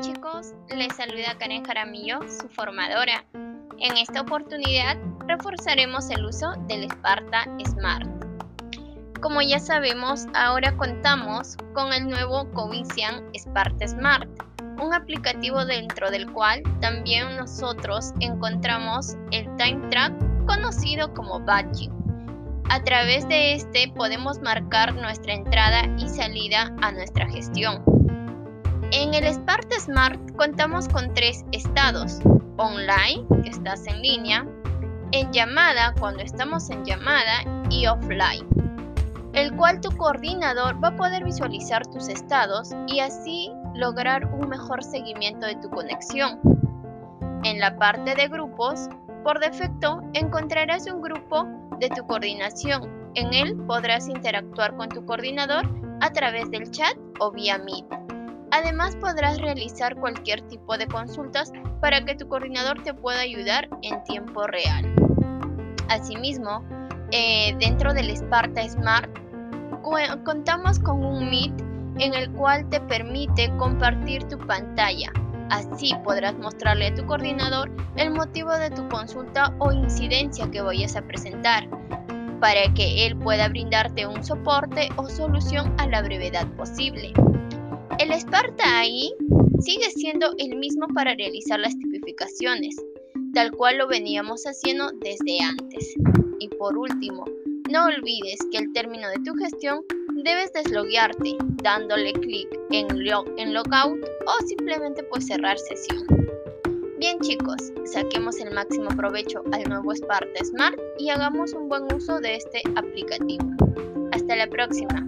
chicos, les saluda Karen Jaramillo, su formadora. En esta oportunidad reforzaremos el uso del Sparta Smart. Como ya sabemos, ahora contamos con el nuevo Covician Sparta Smart, un aplicativo dentro del cual también nosotros encontramos el Time Track conocido como Badging. A través de este podemos marcar nuestra entrada y salida a nuestra gestión. El Sparta Smart contamos con tres estados. Online, que estás en línea, en llamada, cuando estamos en llamada, y offline, el cual tu coordinador va a poder visualizar tus estados y así lograr un mejor seguimiento de tu conexión. En la parte de grupos, por defecto encontrarás un grupo de tu coordinación. En él podrás interactuar con tu coordinador a través del chat o vía Meet. Además podrás realizar cualquier tipo de consultas para que tu coordinador te pueda ayudar en tiempo real. Asimismo, eh, dentro del Sparta Smart contamos con un Meet en el cual te permite compartir tu pantalla. Así podrás mostrarle a tu coordinador el motivo de tu consulta o incidencia que vayas a presentar, para que él pueda brindarte un soporte o solución a la brevedad posible. El Sparta ahí sigue siendo el mismo para realizar las tipificaciones, tal cual lo veníamos haciendo desde antes. Y por último, no olvides que al término de tu gestión debes desloguearte dándole clic en, en Logout o simplemente pues cerrar sesión. Bien chicos, saquemos el máximo provecho al nuevo Sparta Smart y hagamos un buen uso de este aplicativo. Hasta la próxima.